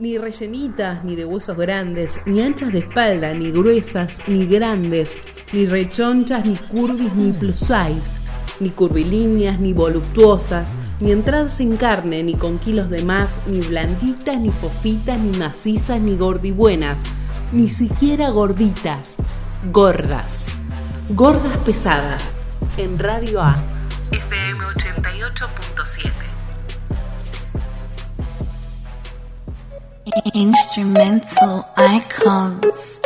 Ni rellenitas, ni de huesos grandes, ni anchas de espalda, ni gruesas, ni grandes, ni rechonchas, ni curvis, ni plus size, ni curvilíneas, ni voluptuosas, ni entradas en carne, ni con kilos de más, ni blanditas, ni fofitas, ni macizas, ni gordibuenas, ni siquiera gorditas, gordas, gordas pesadas, en Radio A, FM 88.7. Instrumental icons.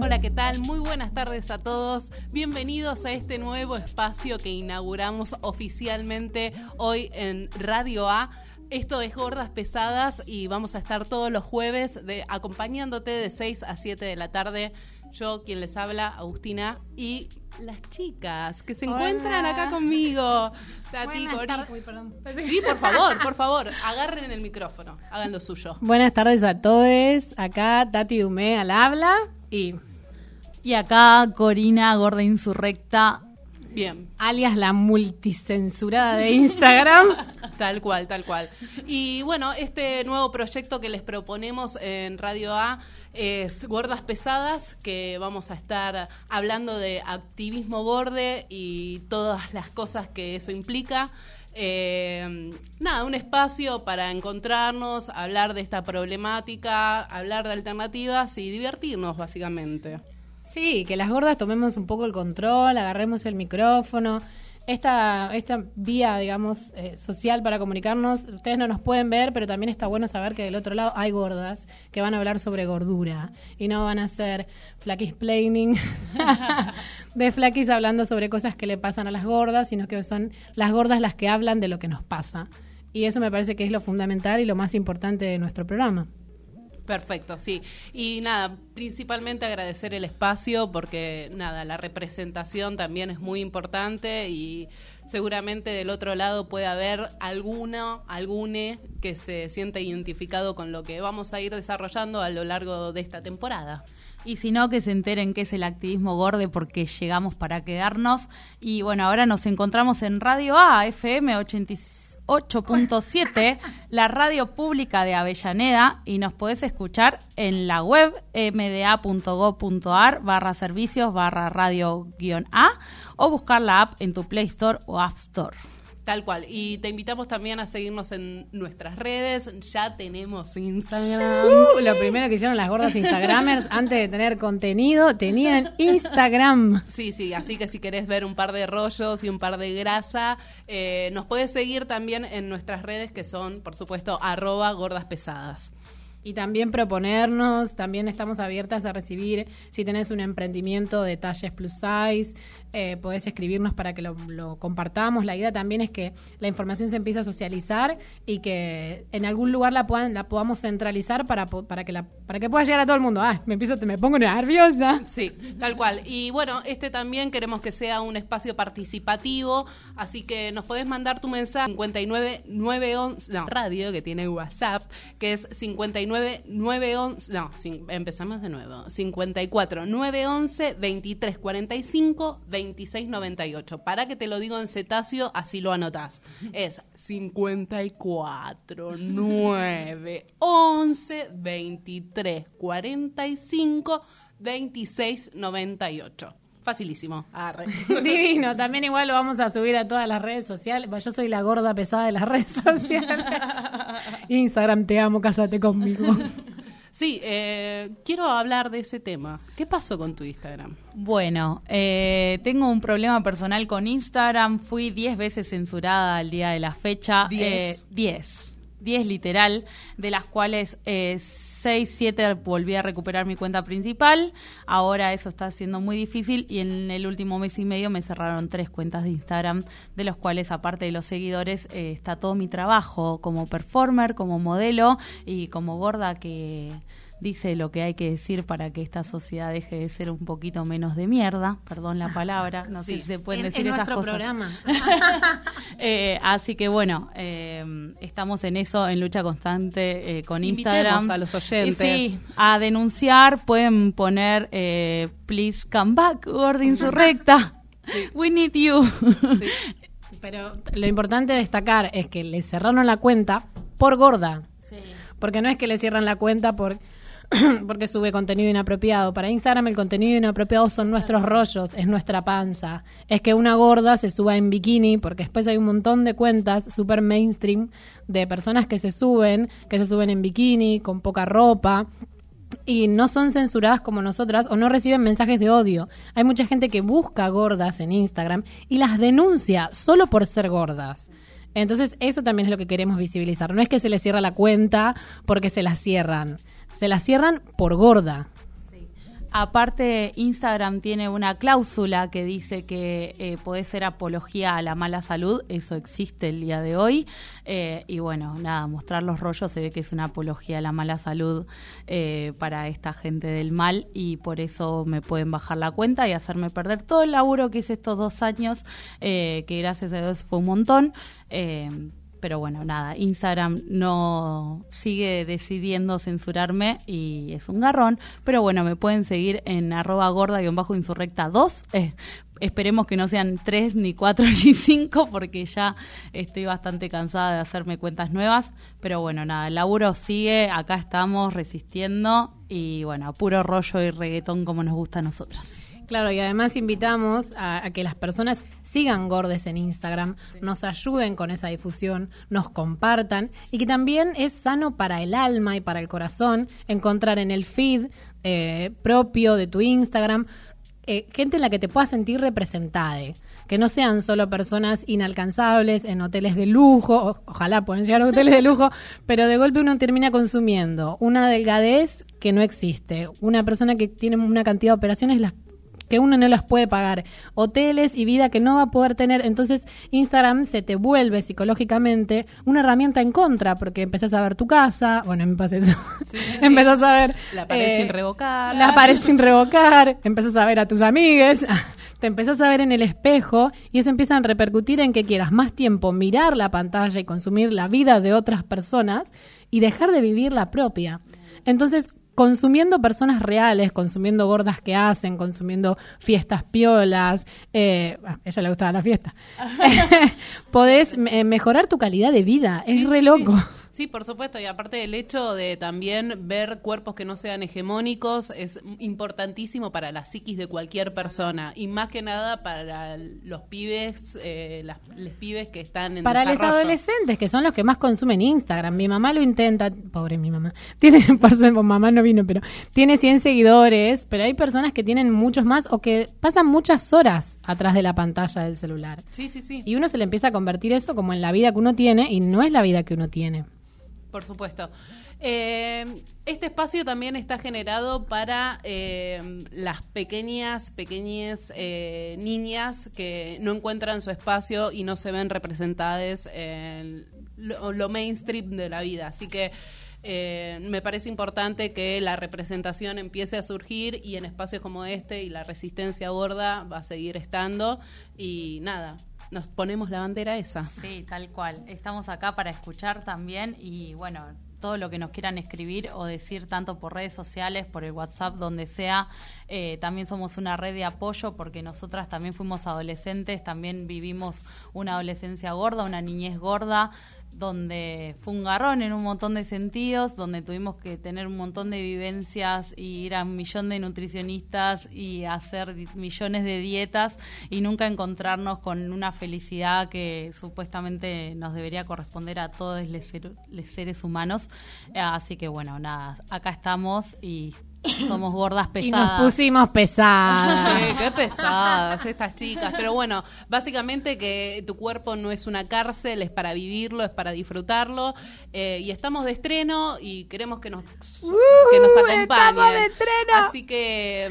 Hola, ¿qué tal? Muy buenas tardes a todos. Bienvenidos a este nuevo espacio que inauguramos oficialmente hoy en Radio A. Esto es Gordas Pesadas y vamos a estar todos los jueves de, acompañándote de 6 a 7 de la tarde. Yo, quien les habla, Agustina, y las chicas que se Hola. encuentran acá conmigo. Tati. Uy, perdón. Sí, por favor, por favor, agarren el micrófono, hagan lo suyo. Buenas tardes a todos. Acá Tati Dumé al habla y Y acá Corina Gorda Insurrecta. Bien, alias la multicensurada de Instagram. Tal cual, tal cual. Y bueno, este nuevo proyecto que les proponemos en Radio A es Gordas Pesadas, que vamos a estar hablando de activismo borde y todas las cosas que eso implica. Eh, nada, un espacio para encontrarnos, hablar de esta problemática, hablar de alternativas y divertirnos, básicamente. Sí, que las gordas tomemos un poco el control, agarremos el micrófono. Esta, esta vía, digamos, eh, social para comunicarnos, ustedes no nos pueden ver, pero también está bueno saber que del otro lado hay gordas que van a hablar sobre gordura y no van a hacer flaquis planning de flaquis hablando sobre cosas que le pasan a las gordas, sino que son las gordas las que hablan de lo que nos pasa. Y eso me parece que es lo fundamental y lo más importante de nuestro programa. Perfecto, sí. Y nada, principalmente agradecer el espacio porque nada, la representación también es muy importante y seguramente del otro lado puede haber alguno, algune que se sienta identificado con lo que vamos a ir desarrollando a lo largo de esta temporada. Y si no, que se enteren qué es el activismo gorde porque llegamos para quedarnos. Y bueno, ahora nos encontramos en Radio A, FM 88.7, la radio pública de Avellaneda. Y nos podés escuchar en la web mda.gov.ar barra servicios barra radio guion A o buscar la app en tu Play Store o App Store. Tal cual. Y te invitamos también a seguirnos en nuestras redes. Ya tenemos Instagram. Uh, lo primero que hicieron las gordas Instagramers antes de tener contenido, tenían Instagram. Sí, sí, así que si querés ver un par de rollos y un par de grasa, eh, nos puedes seguir también en nuestras redes que son, por supuesto, arroba gordas pesadas. Y también proponernos, también estamos abiertas a recibir, si tenés un emprendimiento de talles plus size, eh, podés escribirnos para que lo, compartamos. La idea también es que la información se empiece a socializar y que en algún lugar la, puedan, la podamos centralizar para, para, que la, para que pueda llegar a todo el mundo. Ah, me, empiezo, me pongo nerviosa. Sí, tal cual. Y bueno, este también queremos que sea un espacio participativo, así que nos podés mandar tu mensaje 59 911, no, radio que tiene WhatsApp, que es 59 911, no, empezamos de nuevo, 54 911 23 45 26 98. Para que te lo digo en cetáceo, así lo anotás. Es 54 9 11 23 45 26 98. Facilísimo. Arre. Divino, también igual lo vamos a subir a todas las redes sociales. Bah, Yo soy la gorda pesada de las redes sociales. Instagram, te amo, cásate conmigo. Sí, eh, quiero hablar de ese tema. ¿Qué pasó con tu Instagram? Bueno, eh, tengo un problema personal con Instagram. Fui 10 veces censurada al día de la fecha. ¿Diez? Eh, 10. 10 literal, de las cuales 6, 7 volví a recuperar mi cuenta principal. Ahora eso está siendo muy difícil y en el último mes y medio me cerraron tres cuentas de Instagram, de los cuales aparte de los seguidores eh, está todo mi trabajo como performer, como modelo y como gorda que dice lo que hay que decir para que esta sociedad deje de ser un poquito menos de mierda, perdón la palabra, no sé Sí. si se pueden En- decir en esas nuestro cosas. programa. Eh, así que bueno, eh, estamos en eso, en lucha constante eh, con Invitemos Instagram. a los oyentes. Y sí, a denunciar, pueden poner eh, please come back, gorda insurrecta. We need you. Pero lo importante de destacar es que le cerraron la cuenta por gorda. Porque no es que le cierran la cuenta por porque sube contenido inapropiado. Para Instagram el contenido inapropiado son nuestros rollos, es nuestra panza. Es que una gorda se suba en bikini, porque después hay un montón de cuentas super mainstream de personas que se suben, que se suben en bikini, con poca ropa, y no son censuradas como nosotras o no reciben mensajes de odio. Hay mucha gente que busca gordas en Instagram y las denuncia solo por ser gordas. Entonces, eso también es lo que queremos visibilizar. No es que se les cierra la cuenta porque se la cierran. Se la cierran por gorda. Aparte, Instagram tiene una cláusula que dice que eh, puede ser apología a la mala salud. Eso existe el día de hoy. Eh, y bueno, nada, mostrar los rollos se ve que es una apología a la mala salud eh, para esta gente del mal. Y por eso me pueden bajar la cuenta y hacerme perder todo el laburo que hice estos dos años, eh, que gracias a Dios fue un montón. Pero bueno, nada, Instagram no sigue decidiendo censurarme y es un garrón. Pero bueno, me pueden seguir en arroba gorda-insurrecta 2. Eh, esperemos que no sean 3, ni 4, ni 5, porque ya estoy bastante cansada de hacerme cuentas nuevas. Pero bueno, nada, el laburo sigue, acá estamos resistiendo y bueno, puro rollo y reggaetón como nos gusta a nosotras. Claro, y además invitamos a, a que las personas sigan Gordes en Instagram, nos ayuden con esa difusión, nos compartan y que también es sano para el alma y para el corazón encontrar en el feed eh, propio de tu Instagram eh, gente en la que te puedas sentir representada. Que no sean solo personas inalcanzables en hoteles de lujo, o- ojalá puedan llegar a hoteles de lujo, pero de golpe uno termina consumiendo una delgadez que no existe, una persona que tiene una cantidad de operaciones las que uno no las puede pagar, hoteles y vida que no va a poder tener. Entonces Instagram se te vuelve psicológicamente una herramienta en contra, porque empezás a ver tu casa, bueno, me pasa eso, Sí, sí, sí. empezás a ver... La pared eh, sin revocar. La pared sin revocar, empezás a ver a tus amigues, te empezás a ver en el espejo y eso empieza a repercutir en que quieras más tiempo mirar la pantalla y consumir la vida de otras personas y dejar de vivir la propia. Entonces, consumiendo personas reales, consumiendo gordas que hacen, consumiendo fiestas piolas, eh, a ella le gustaba la fiesta, podés eh, mejorar tu calidad de vida. Sí, es re sí, loco. Sí. Sí, por supuesto, y aparte del hecho de también ver cuerpos que no sean hegemónicos es importantísimo para la psiquis de cualquier persona y más que nada para los pibes, eh, las les pibes que están en Para los adolescentes, que son los que más consumen Instagram. Mi mamá lo intenta, pobre mi mamá. Tiene, por mamá no vino, pero tiene 100 seguidores, pero hay personas que tienen muchos más o que pasan muchas horas atrás de la pantalla del celular. Sí, sí, sí. Y uno se le empieza a convertir eso como en la vida que uno tiene y no es la vida que uno tiene. Por supuesto. Eh, este espacio también está generado para eh, las pequeñas, pequeñas eh, niñas que no encuentran su espacio y no se ven representadas en lo, mainstream de la vida. Así que eh, me parece importante que la representación empiece a surgir y en espacios como este y la resistencia gorda va a seguir estando. Y nada, nos ponemos la bandera esa. Sí, tal cual. Estamos acá para escuchar también y bueno, todo lo que nos quieran escribir o decir tanto por redes sociales, por el WhatsApp, donde sea. Eh, también somos una red de apoyo porque nosotras también fuimos adolescentes, también vivimos una adolescencia gorda, una niñez gorda donde fue un garrón en un montón de sentidos, donde tuvimos que tener un montón de vivencias y ir a un millón de nutricionistas y hacer millones de dietas y nunca encontrarnos con una felicidad que supuestamente nos debería corresponder a todos los seres humanos. Eh, Así que bueno, nada, acá estamos y somos gordas Y pesadas. nos pusimos pesadas. Sí, qué pesadas estas chicas. Pero bueno, básicamente que tu cuerpo no es una cárcel, es para vivirlo, es para disfrutarlo. Eh, y estamos de estreno y queremos que nos, que nos acompañen. estamos de estreno. Así que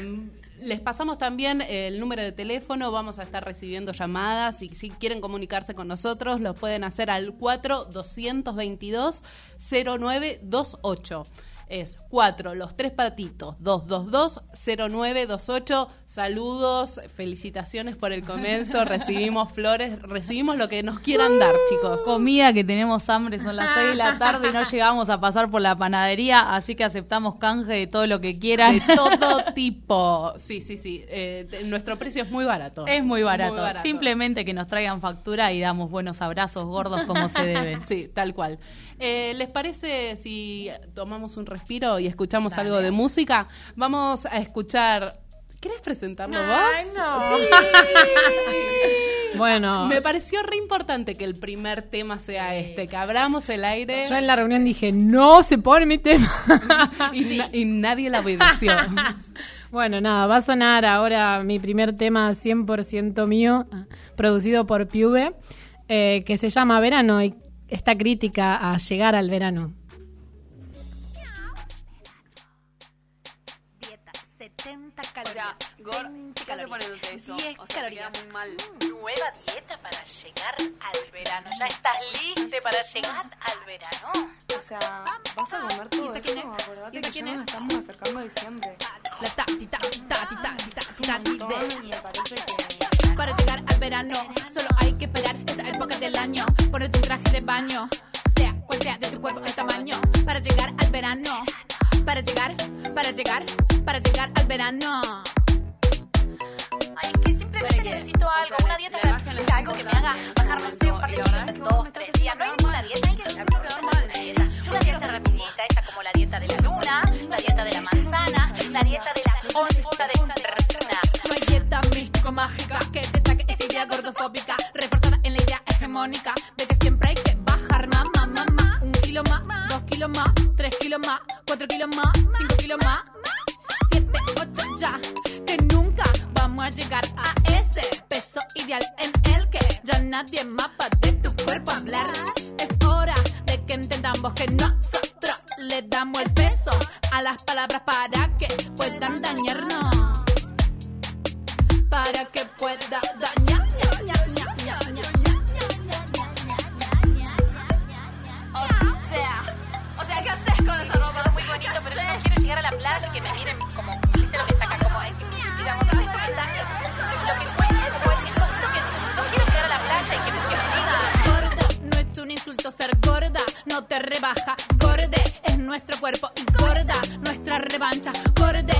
mm, les pasamos también el número de teléfono. Vamos a estar recibiendo llamadas. Y si quieren comunicarse con nosotros, lo pueden hacer al 4 222 0928. Es 4, los tres patitos, 222-0928. Saludos, felicitaciones por el comienzo, recibimos flores, recibimos lo que nos quieran dar, chicos. Comida que tenemos hambre, son las 6 de la tarde y no llegamos a pasar por la panadería, así que aceptamos canje de todo lo que quieran. De todo tipo. Sí, sí, sí. Eh, nuestro precio es muy barato. Es muy barato. Muy barato. Simplemente que nos traigan factura y damos buenos abrazos gordos como se deben. Sí, tal cual. Eh, ¿Les parece si tomamos un respiro y escuchamos algo de música? Vamos a escuchar. ¿Querés presentarlo vos? Bueno, Me pareció re importante que el primer tema sea este, que abramos el aire yo en la reunión dije, no se pone mi tema. y, na- y nadie la obedeció. Bueno, nada, va a sonar ahora mi primer tema 100% mío, producido por Piube, eh, que se llama Verano y esta crítica a llegar al verano. 70 calorías. 20 calorías. 10 calorías. Nueva dieta para llegar al verano. ¿Ya estás lista para llegar al verano? O sea, vas a comer todo quién eso, es? acordate ¿Y que quién ya es? nos estamos acercando a diciembre. La tati, tati, tati, tati, tati, tati, Un montón, de- me parece que... Para llegar al verano, solo hay que esperar esa época del año. Ponerte un traje de baño, sea cual sea de tu cuerpo el tamaño. Para llegar al verano, para llegar, para llegar, para llegar al verano. Ay, es que simplemente necesito algo, una dieta rapidita, algo que me haga bajar, no sé, un par de kilos en dos, tres días. No hay ninguna dieta, hay que una dieta. Una dieta rapidita, esa como la dieta de la luna, la dieta de la manzana, la dieta de la onda de persona. No hay dieta místico mágica que te saque esa idea gordofóbica, reforzada en la idea hegemónica de que siempre hay que bajar más, más, más, más. Un kilo más, dos kilos más, tres kilos más, cuatro kilos más, cinco kilos más, siete, ocho ya. Que nunca vamos a llegar a ese peso ideal en el que ya nadie más va de tu cuerpo hablar. Es hora de que entendamos que nosotros le damos el peso a las palabras para que puedan dañarnos para que pueda dañar. ña, ña, ña, ña, ña, con esa ropa? Muy bonito, pero no quiero llegar a la playa y que me miren como, ¿viste lo que está acá? Como, es, digamos, esto que está, lo que cuenta, como el cosito que no quiero llegar a la playa y que, que me diga. Gorda, no es un insulto ser gorda, no te rebaja. Gorde es nuestro cuerpo y gorda, nuestra revancha. Gorde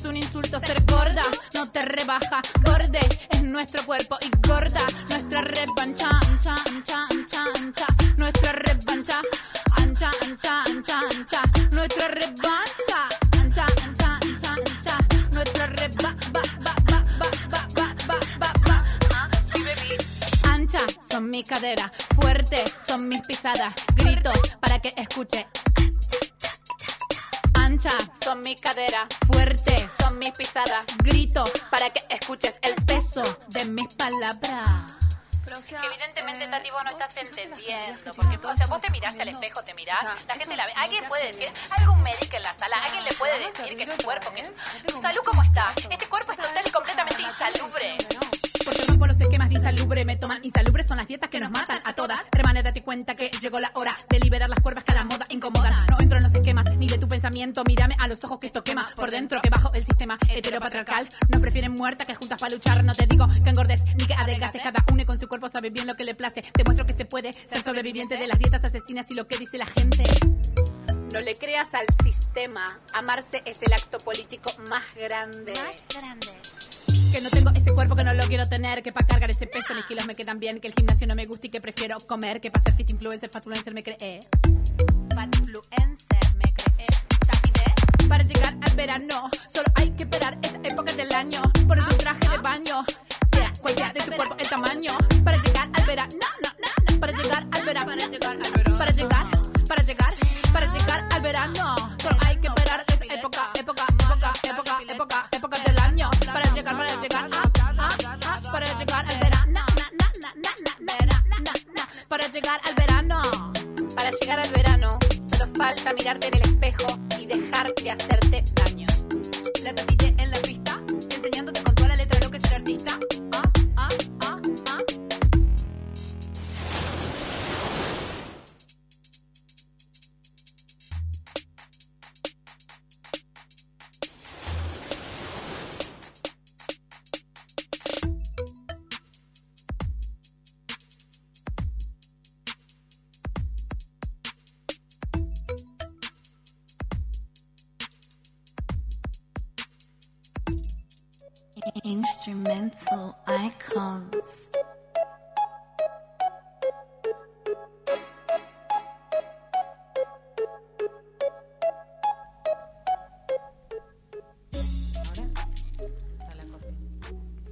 es un insulto ser gorda, no te rebaja. Gorde es nuestro cuerpo y gorda, nuestra revancha. Ancha, ancha, ancha, ancha, nuestra revancha. Ancha, ancha, ancha, ancha, nuestra revancha. Ancha, ancha, ancha, ancha, nuestra reba, ba, ba, ba, ba, ba, ba. Ah. Ancha son mi cadera, fuerte son mis pisadas. Grito para que escuche. Ancha son mi cadera, fuerte son mis pisadas. Grito para que escuches el peso de mis palabras. Evidentemente, Tati, vos no estás entendiendo. Porque, o sea, vos te miraste al espejo, te mirás, la gente la ve. Alguien puede decir, algún médico en la sala, alguien le puede decir que tu cuerpo, que tu salud, ¿cómo está? Este cuerpo es total y completamente insalubre. Porque rompo los esquemas de insalubre, me toman insalubres, son las dietas que nos matan a todas. Remane, date cuenta que llegó la hora de liberar las cuervas que a la moda incomodan. Pensamiento, mírame a los ojos que esto quema. Por dentro que bajo el sistema heteropatriarcal, nos prefieren muerta que juntas para luchar. No te digo que engordes ni que adelgaces, cada uno con su cuerpo sabe bien lo que le place. Te muestro que se puede ser sobreviviente de las dietas asesinas y lo que dice la gente. No le creas al sistema, amarse es el acto político más grande. Que no tengo ese cuerpo que no lo quiero tener, que para cargar ese peso mis kilos me quedan bien, que el gimnasio no me gusta y que prefiero comer, que para ser fit influencer, fatfluencer me creé. Fatfluencer me creé para llegar al verano. Solo hay que esperar esa época del año. Poner un traje de baño, sea cual sea de tu cuerpo el tamaño. Para llegar al verano, no, no, no. Para llegar al verano, para llegar al verano. Para llegar, para llegar, al verano. Solo hay que esperar esa época, época, época, época, época, época del año. Para llegar, para llegar, para llegar al verano. Para llegar al verano, para llegar al verano falta mirarte en el espejo y dejar de hacerte daño. Instrumental icons.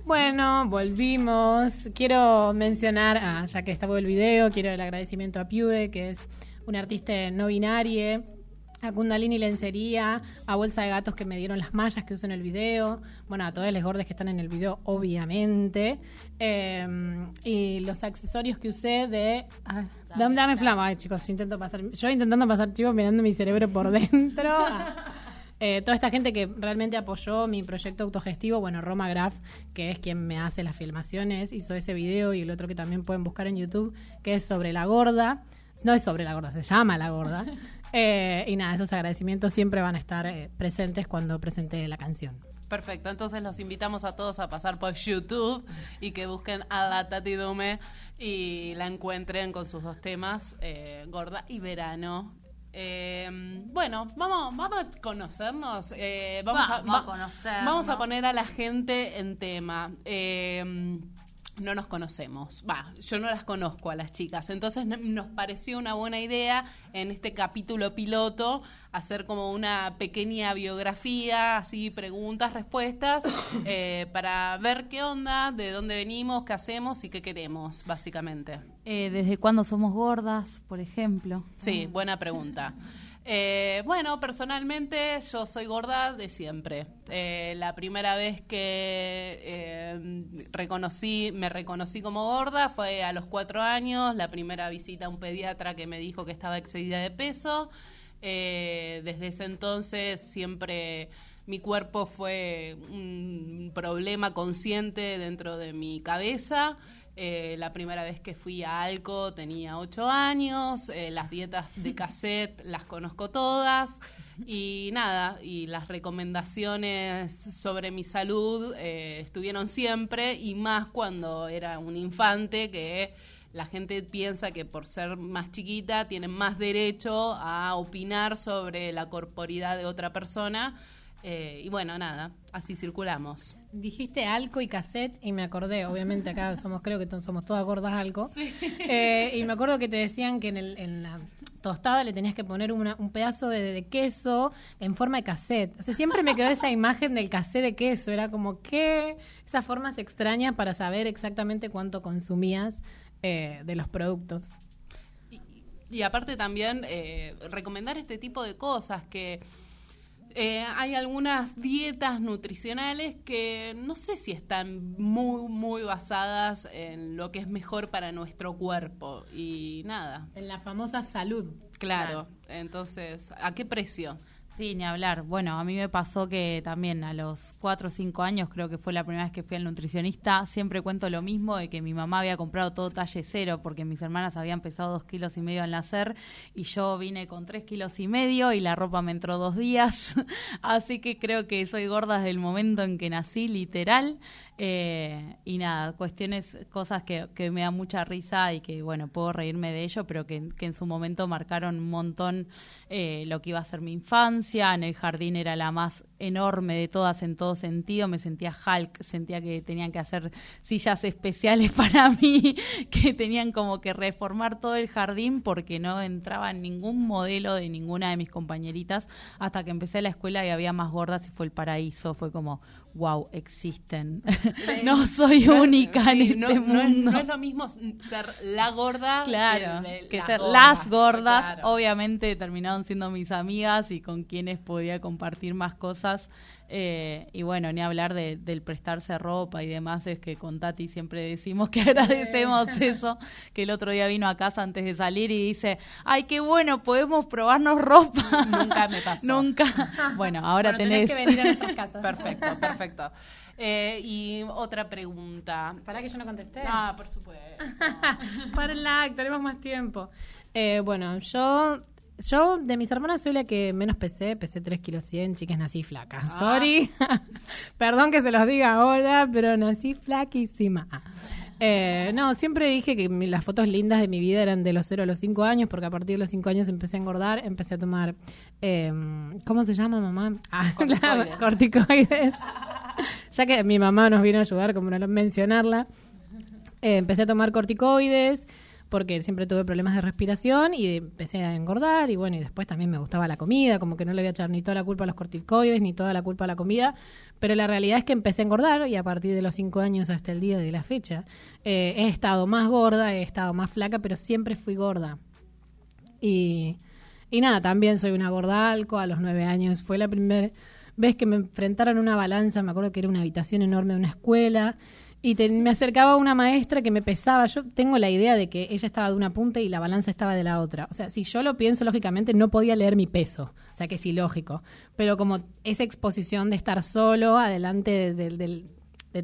Bueno, volvimos. Quiero mencionar, ah, ya que estaba el video, quiero el agradecimiento a Piude, que es un artista no binario, a Kundalini Lencería, a Bolsa de Gatos que me dieron las mallas que uso en el video, bueno, a todas las gordas que están en el video, obviamente, eh, y los accesorios que usé de... ah, dame, dame flama, Ay, chicos, yo intento pasar, yo intentando pasar, chicos, mirando mi cerebro por dentro. Ah. Eh, toda esta gente que realmente apoyó mi proyecto autogestivo, bueno, Roma Graf, que es quien me hace las filmaciones, hizo ese video y el otro que también pueden buscar en YouTube, que es sobre la gorda. No es sobre la gorda, se llama la gorda. Eh, y nada, esos agradecimientos siempre van a estar eh, presentes cuando presente la canción. Perfecto, entonces los invitamos a todos a pasar por YouTube y que busquen a la Tati Dume y la encuentren con sus dos temas, eh, Gorda y Verano. Eh, bueno, vamos, vamos a conocernos. eh, vamos, Vamos va- a conocernos. Vamos a poner a la gente en tema. No nos conocemos. Va, yo no las conozco a las chicas. Entonces nos pareció una buena idea en este capítulo piloto hacer como una pequeña biografía, así preguntas, respuestas, eh, para ver qué onda, de dónde venimos, qué hacemos y qué queremos, básicamente. Eh, ¿Desde cuándo somos gordas, por ejemplo? Sí, buena pregunta. Eh, bueno, personalmente yo soy gorda de siempre. Eh, la primera vez que eh, reconocí, me reconocí como gorda fue a los cuatro años, la primera visita a un pediatra que me dijo que estaba excedida de peso. Eh, desde ese entonces siempre mi cuerpo fue un problema consciente dentro de mi cabeza. Eh, la primera vez que fui a Alco tenía ocho años, eh, las dietas de cassette las conozco todas y nada, y las recomendaciones sobre mi salud eh, estuvieron siempre y más cuando era un infante que la gente piensa que por ser más chiquita tienen más derecho a opinar sobre la corporidad de otra persona. Eh, y bueno, nada, así circulamos. Dijiste alco y cassette y me acordé, obviamente acá somos, creo que somos todas gordas alco. Eh, y me acuerdo que te decían que en, el- en la tostada le tenías que poner una- un pedazo de, de queso en forma de cassette. O sea, siempre me quedó esa imagen del cassette de queso. Era como que esas formas extrañas para saber exactamente cuánto consumías eh, de los productos. Y aparte también eh, recomendar este tipo de cosas que eh, hay algunas dietas nutricionales que no sé si están muy, muy basadas en lo que es mejor para nuestro cuerpo. Y nada, En la famosa salud. claro. Entonces, ¿a qué precio? Sí, ni hablar. Bueno, a mí me pasó que también a los 4 o 5 años, creo que fue la primera vez que fui al nutricionista, siempre cuento lo mismo de que mi mamá había comprado todo talle cero porque mis hermanas habían pesado dos kilos y medio al nacer y yo vine con tres kilos y medio y la ropa me entró dos días. Así que creo que soy gorda desde el momento en que nací, literal. Eh, y nada, cuestiones, cosas que, que me da mucha risa y que, bueno, puedo reírme de ello, pero que, que en su momento marcaron un montón eh, lo que iba a ser mi infancia. En el jardín era la más enorme de todas en todo sentido. Me sentía Hulk, sentía que tenían que hacer sillas especiales para mí, que tenían como que reformar todo el jardín porque no entraba en ningún modelo de ninguna de mis compañeritas hasta que empecé la escuela y había más gordas y fue el paraíso. Fue como, wow, existen. no soy No única en sí, este no, mundo. no es lo mismo ser la gorda Claro, que, de que las ser gordas, las gordas, claro. obviamente terminaron siendo mis amigas y con quienes podía compartir más cosas. Eh, y bueno, ni hablar de- del prestarse ropa y demás, es que con Tati siempre decimos que agradecemos eso, que el otro día vino a casa antes de salir y dice, ay, qué bueno, podemos probarnos ropa. Nunca me pasó. Nunca. Bueno, ahora Bueno, tenés tenés... que venir a nuestras casas. Perfecto, perfecto. Eh, y otra pregunta. Para que yo no contesté. Ah, por supuesto. Para la, tenemos más tiempo. Eh, bueno, yo, yo de mis hermanas soy la que menos pesé, pesé 3 kilos 100, chicas, nací flaca. Ah. Sorry. Perdón que se los diga ahora, pero nací flaquísima. Eh, no, siempre dije que mi- las fotos lindas de mi vida eran de los 0 a los 5 años, porque a partir de los 5 años empecé a engordar, empecé a tomar, eh, ¿cómo se llama mamá? Ah, la- Corticoides. corticoides. ya que mi mamá nos vino a ayudar, como no mencionarla, eh, empecé a tomar corticoides porque siempre tuve problemas de respiración y empecé a engordar y bueno, y después también me gustaba la comida, como que no le voy a echar ni toda la culpa a los corticoides ni toda la culpa a la comida, pero la realidad es que empecé a engordar y a partir de los cinco años hasta el día de la fecha eh, he estado más gorda, he estado más flaca, pero siempre fui gorda. Y, y nada, también soy una gorda alco, a los nueve años fue la primera vez que me enfrentaron a una balanza, me acuerdo que era una habitación enorme de una escuela y te- me acercaba una maestra que me pesaba. Yo tengo la idea de que ella estaba de una punta y la balanza estaba de la otra. O sea, si yo lo pienso lógicamente, no podía leer mi peso. O sea, que es ilógico. Pero como esa exposición de estar solo adelante de,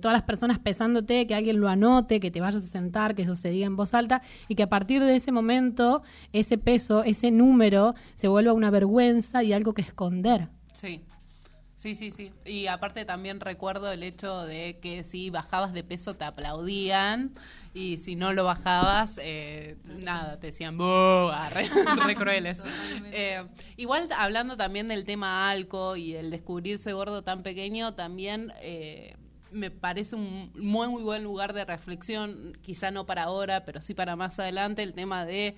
todas las personas pesándote, que alguien lo anote, que te vayas a sentar, que eso se diga en voz alta y que a partir de ese momento ese peso, ese número se vuelva una vergüenza y algo que esconder. Sí. Sí, sí, sí. Y aparte también recuerdo el hecho de que si bajabas de peso te aplaudían y si no lo bajabas, eh, nada, te decían, ah, re, re crueles. Eh, igual hablando también del tema alco y el descubrirse gordo tan pequeño, también eh, me parece un muy, muy buen lugar de reflexión, quizá no para ahora, pero sí para más adelante, el tema de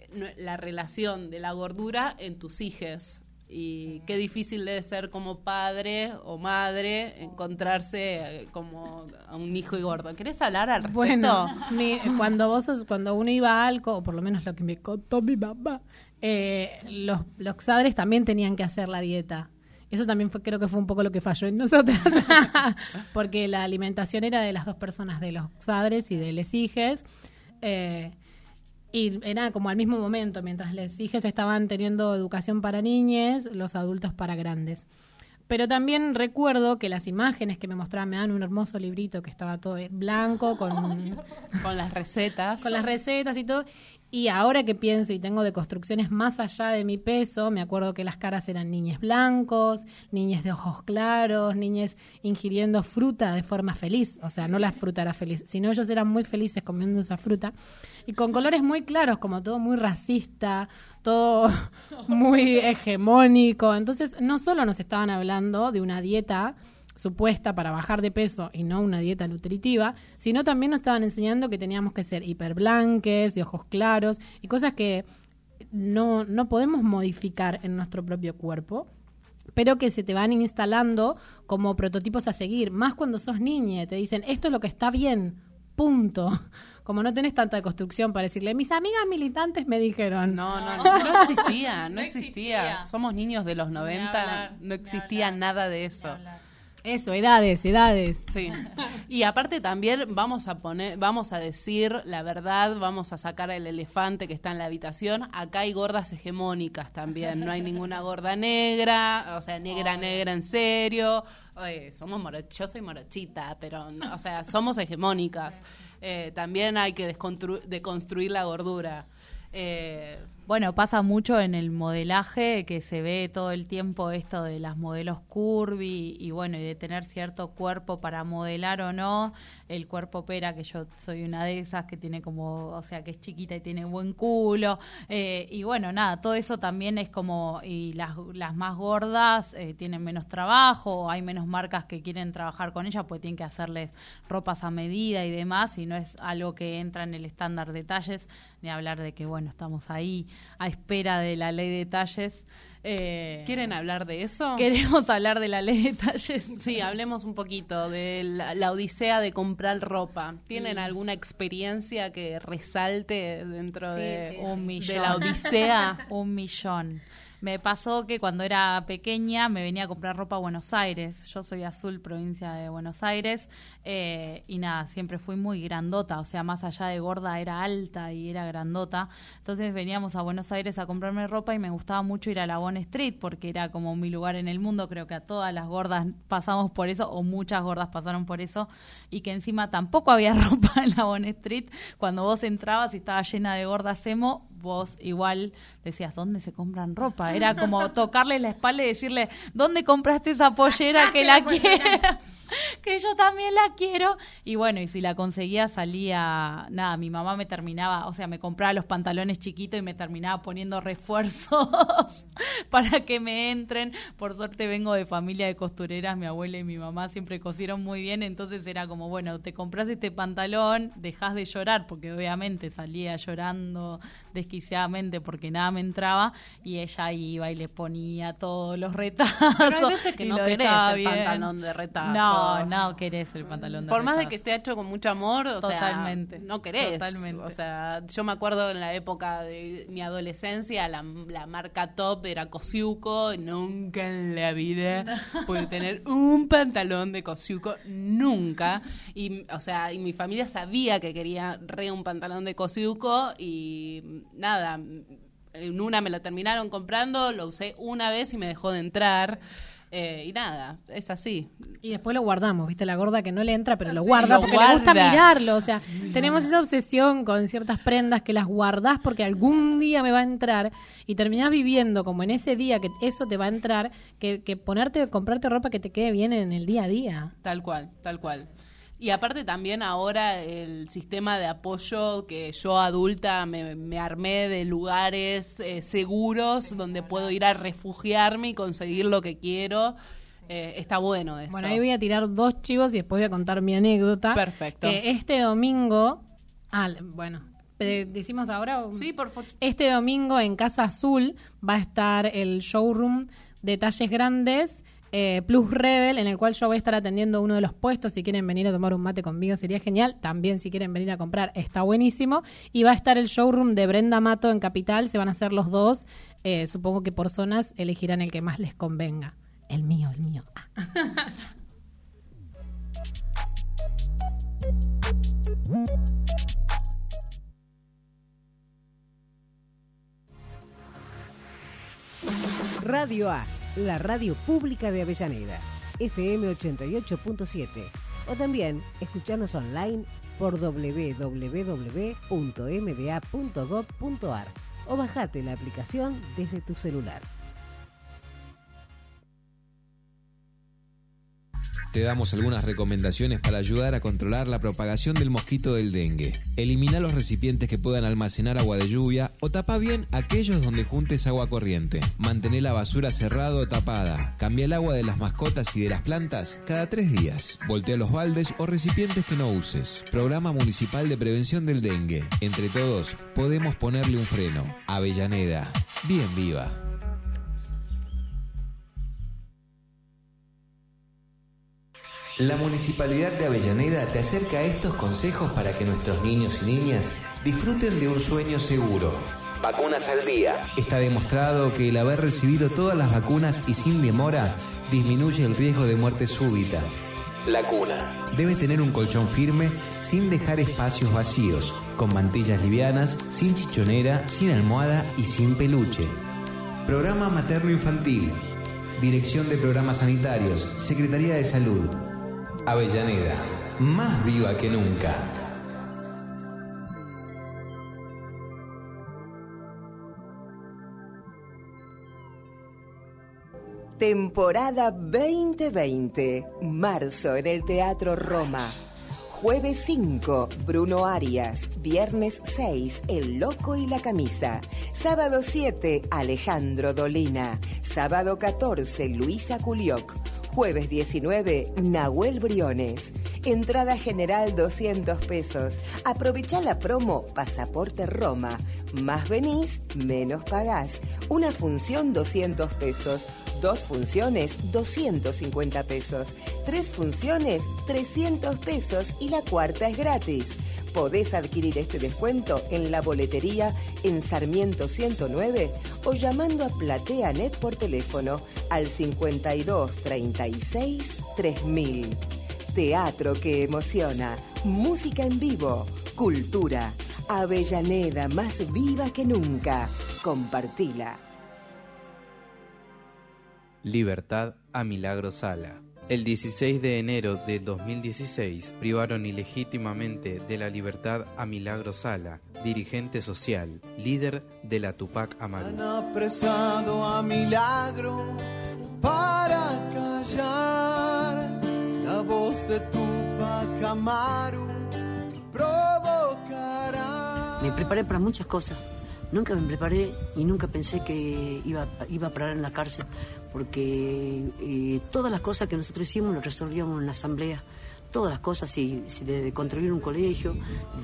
eh, la relación de la gordura en tus hijes. Y qué difícil debe ser como padre o madre encontrarse eh, como a un hijo y gordo. ¿Querés hablar al respecto? Bueno, mi- cuando vos sos- cuando uno iba a Alco, o por lo menos lo que me contó mi mamá, eh, los, los padres también tenían que hacer la dieta. Eso también creo que fue un poco lo que falló en nosotras, porque la alimentación era de las dos personas, de los padres y de les hijes. Eh, y era como al mismo momento, mientras les hijes estaban teniendo educación para niñes, los adultos para grandes. Pero también recuerdo que las imágenes que me mostraban me dan un hermoso librito que estaba todo blanco con, Con las recetas. con las recetas y todo. Y ahora que pienso y tengo de construcciones más allá de mi peso, me acuerdo que las caras eran niñes blancos, niñes de ojos claros, niñes ingiriendo fruta de forma feliz. O sea, no la fruta era feliz, sino ellos eran muy felices comiendo esa fruta. Y con colores muy claros, como todo muy racista, todo muy hegemónico. Entonces, no solo nos estaban hablando de una dieta supuesta para bajar de peso y no una dieta nutritiva, sino también nos estaban enseñando que teníamos que ser hiperblanques, de ojos claros y cosas que no, no podemos modificar en nuestro propio cuerpo pero que se te van instalando como prototipos a seguir, más cuando sos niña, te dicen, esto es lo que está bien, punto. Como no tenés tanta construcción para decirle, mis amigas militantes me dijeron. No, no, no, no existía, no, No existía. existía. Somos niños de los 90, hablar, no existía nada de eso. Eso, edades, edades. Sí. Y aparte también vamos a poner, vamos a decir la verdad, vamos a sacar el elefante que está en la habitación. Acá hay gordas hegemónicas también. No hay ninguna gorda negra, o sea, negra, negra en serio. Oye, somos moro- yo soy morochita, pero, no, o sea, somos hegemónicas. Eh, también hay que deconstruir la gordura. Eh, Bueno, pasa mucho en el modelaje que se ve todo el tiempo esto de las modelos curvy y bueno, y de tener cierto cuerpo para modelar o no. El cuerpo pera, que yo soy una de esas que tiene como, o sea, que es chiquita y tiene buen culo. eh, y bueno, nada, todo eso también es como, y las, las más gordas eh, tienen menos trabajo, hay menos marcas que quieren trabajar con ellas, pues tienen que hacerles ropas a medida y demás, y no es algo que entra en el estándar de talles, ni hablar de que, bueno, estamos ahí a espera de la ley de talles. Eh, ¿Quieren hablar de eso? Queremos hablar de la ley de talles. Sí, hablemos un poquito de la, la odisea de comprar ropa. ¿Tienen alguna experiencia que resalte dentro de, Un de millón. la odisea? un millón. Me pasó que cuando era pequeña me venía a comprar ropa a Buenos Aires. Yo soy azul, provincia de Buenos Aires. eh, y nada, siempre fui muy grandota. O sea, más allá de gorda, era alta y era grandota. Entonces veníamos a Buenos Aires a comprarme ropa y me gustaba mucho ir a la Bond Street porque era como mi lugar en el mundo. Creo que a todas las gordas pasamos por eso, o muchas gordas pasaron por eso. Y que encima tampoco había ropa en la Bond Street. Cuando vos entrabas y estaba llena de gordas emo, vos igual decías, ¿dónde se compran ropa? Era como tocarle la espalda y decirle, ¿dónde compraste esa pollera que la quiera? que yo también la quiero. Y bueno, y si la conseguía salía, nada, mi mamá me terminaba, o sea, me compraba los pantalones chiquitos y me terminaba poniendo refuerzos para que me entren. Por suerte vengo de familia de costureras, mi abuela y mi mamá siempre cosieron muy bien, entonces era como, bueno, te compras este pantalón, dejas de llorar, porque obviamente salía llorando desquiciadamente porque nada me entraba, y ella iba y le ponía todos los retazos. Pero hay veces que y no lo querés dejaba el bien. pantalón de retazos. No, no querés el pantalón de Por más de que esté hecho con mucho amor, o Totalmente. sea, no querés. Totalmente. O sea, yo me acuerdo en la época de mi adolescencia, la, la marca top era Cosiuco, nunca en la vida pude tener un pantalón de Cosiuco, nunca. Y, o sea, y mi familia sabía que quería re un pantalón de Cosiuco y nada, en una me lo terminaron comprando, lo usé una vez y me dejó de entrar. Eh, y nada, es así. Y después lo guardamos, ¿viste? La gorda que no le entra, pero lo guarda lo porque le gusta mirarlo. O sea, tenemos esa obsesión con ciertas prendas que las guardás porque algún día me va a entrar y terminás viviendo como en ese día que eso te va a entrar, que, que ponerte, comprarte ropa que te quede bien en el día a día. Tal cual, tal cual. Y aparte también ahora el sistema de apoyo que yo adulta me, me armé de lugares eh, seguros donde puedo ir a refugiarme y conseguir lo que quiero. Eh, está bueno eso. Bueno, ahí voy a tirar dos chivos y después voy a contar mi anécdota. Perfecto. Que este domingo. Ah, bueno. eh, ¿Decimos ahora? Sí, por favor. Este domingo en Casa Azul va a estar el showroom Detalles Grandes eh, Plus Rebel, en el cual yo voy a estar atendiendo uno de los puestos. Si quieren venir a tomar un mate conmigo sería genial. También si quieren venir a comprar está buenísimo. Y va a estar el showroom de Brenda Mato en Capital. Se van a hacer los dos. Eh, supongo que por zonas elegirán el que más les convenga. El mío, el mío. Ah. Radio A, la radio pública de Avellaneda, FM 88.7. O también escucharnos online por www.mda.gov.ar o bajate la aplicación desde tu celular. Te damos algunas recomendaciones para ayudar a controlar la propagación del mosquito del dengue. Elimina los recipientes que puedan almacenar agua de lluvia o tapa bien aquellos donde juntes agua corriente. Mantén la basura cerrada o tapada. Cambia el agua de las mascotas y de las plantas cada tres días. Voltea los baldes o recipientes que no uses. Programa Municipal de Prevención del Dengue. Entre todos, podemos ponerle un freno. Avellaneda. Bien viva. La Municipalidad de Avellaneda te acerca a estos consejos para que nuestros niños y niñas disfruten de un sueño seguro. Vacunas al día. Está demostrado que el haber recibido todas las vacunas y sin demora disminuye el riesgo de muerte súbita. La cuna. Debe tener un colchón firme sin dejar espacios vacíos, con mantillas livianas, sin chichonera, sin almohada y sin peluche. Programa Materno Infantil. Dirección de Programas Sanitarios. Secretaría de Salud. Avellaneda. Más viva que nunca. Temporada 2020. Marzo en el Teatro Roma. Jueves 5, Bruno Arias. Viernes 6, El Loco y la Camisa. Sábado 7, Alejandro Dolina. Sábado 14, Luisa Culioc. Jueves 19, Nahuel Briones. Entrada general 200 pesos. Aprovecha la promo Pasaporte Roma. Más venís, menos pagás. Una función 200 pesos. Dos funciones 250 pesos. Tres funciones 300 pesos y la cuarta es gratis. Podés adquirir este descuento en la boletería en Sarmiento 109 o llamando a PlateaNet por teléfono al 52 36 3000. Teatro que emociona, música en vivo, cultura. Avellaneda más viva que nunca. Compartila. Libertad a Milagro Sala. El 16 de enero de 2016 privaron ilegítimamente de la libertad a Milagro Sala, dirigente social, líder de la Tupac Amaru. Han apresado a milagro para callar la voz de Tupac Amaru provocará. Me preparé para muchas cosas. Nunca me preparé y nunca pensé que iba, iba a parar en la cárcel, porque eh, todas las cosas que nosotros hicimos lo resolvíamos en la asamblea. Todas las cosas, si, si de, de construir un colegio,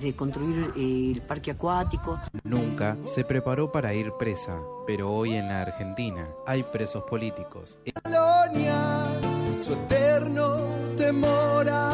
de construir eh, el parque acuático. Nunca se preparó para ir presa, pero hoy en la Argentina hay presos políticos. Colonia, su eterno temor a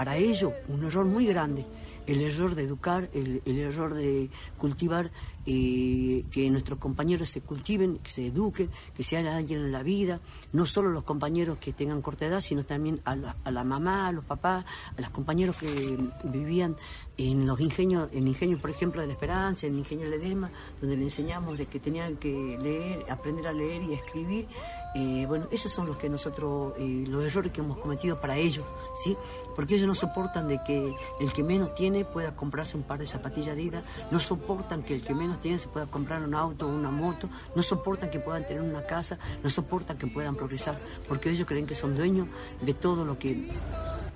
para ello un error muy grande, el error de educar, el, error de cultivar, eh, que nuestros compañeros se cultiven, que se eduquen, que sean alguien en la vida, no solo los compañeros que tengan corta edad, sino también a la, mamá, a los papás, a los compañeros que vivían en los ingenios, en el ingenio, por ejemplo, de la Esperanza, en el ingenio Ledesma, donde le enseñamos de que tenían que leer, aprender a leer y a escribir. Eh, bueno, esos son los que nosotros, eh, los errores que hemos cometido para ellos, ¿sí? Porque ellos no soportan de que el que menos tiene pueda comprarse un par de zapatillas Adidas, no soportan que el que menos tiene se pueda comprar un auto o una moto, no soportan que puedan tener una casa, no soportan que puedan progresar, porque ellos creen que son dueños de todo lo que,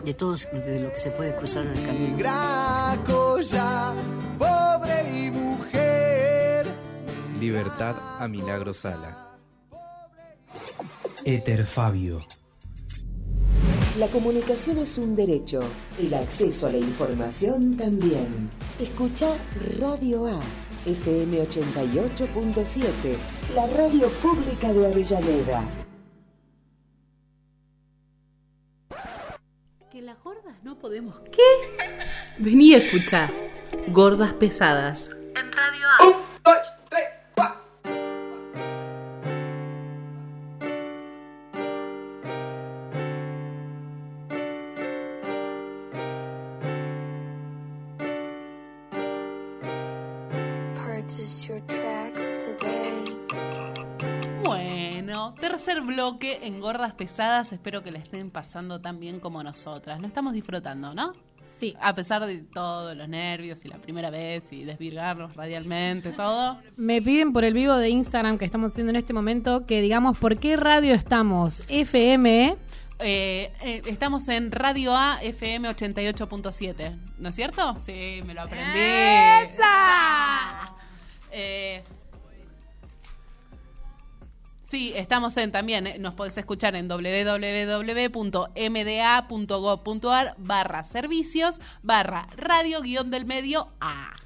de todo de lo que se puede cruzar en el camino. Gracoya, pobre y mujer. Libertad a Milagro Sala. Éter Fabio. La comunicación es un derecho, el acceso a la información también. Escucha Radio A, FM 88.7, la radio pública de Avellaneda. Que las gordas no podemos. ¿Qué? Vení a escuchar. Gordas pesadas. En Radio A. tercer bloque en Gordas Pesadas. Espero que la estén pasando tan bien como nosotras. Lo estamos disfrutando, ¿no? Sí. A pesar de todos los nervios y la primera vez y desvirgarnos radialmente, todo. Me piden por el vivo de Instagram que estamos haciendo en este momento que digamos por qué radio estamos. FM. Eh, eh, estamos en Radio A FM 88.7, ¿no es cierto? Sí, me lo aprendí. Eh, sí, estamos en también, eh, nos podés escuchar en www.mda.gov.ar barra servicios barra radio guion del medio A.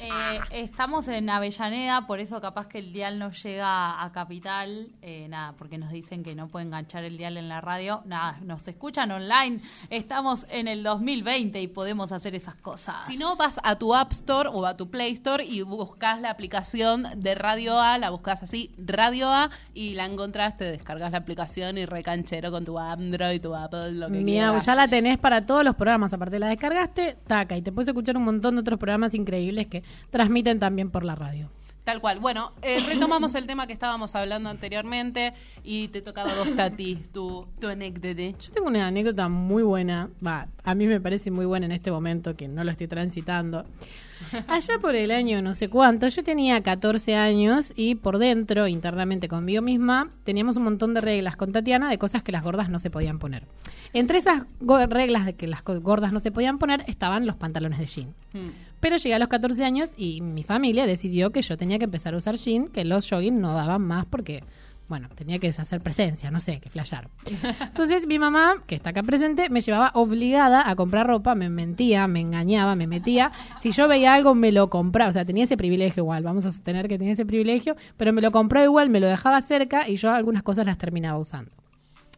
Eh, estamos en Avellaneda, por eso capaz que el dial no llega a Capital, eh, nada, porque nos dicen que no puede enganchar el dial en la radio, nada, nos escuchan online, estamos en el 2020 y podemos hacer esas cosas. Si no, vas a tu App Store o a tu Play Store y buscas la aplicación de Radio A, la buscas así, Radio A, y la encontrás, te descargas la aplicación y recanchero con tu Android, tu Apple, lo que Miau, quieras. ya la tenés para todos los programas. Aparte, la descargaste, taca, y te puedes escuchar un montón de otros programas increíbles que transmiten también por la radio. Tal cual. Bueno, eh, retomamos el tema que estábamos hablando anteriormente y te tocaba a vos, Tati, tu, tu anécdota. Yo tengo una anécdota muy buena, va, a mí me parece muy buena en este momento que no lo estoy transitando. Allá por el año no sé cuánto, yo tenía 14 años y por dentro, internamente conmigo misma, teníamos un montón de reglas con Tatiana de cosas que las gordas no se podían poner. Entre esas reglas de que las gordas no se podían poner estaban los pantalones de jean. Mm. Pero llegué a los 14 años y mi familia decidió que yo tenía que empezar a usar jean, que los jogging no daban más porque, bueno, tenía que hacer presencia, no sé, que flashear. Entonces mi mamá, que está acá presente, me llevaba obligada a comprar ropa, me mentía, me engañaba, me metía. Si yo veía algo, me lo compraba, o sea, tenía ese privilegio igual, vamos a sostener que tenía ese privilegio, pero me lo compró igual, me lo dejaba cerca y yo algunas cosas las terminaba usando.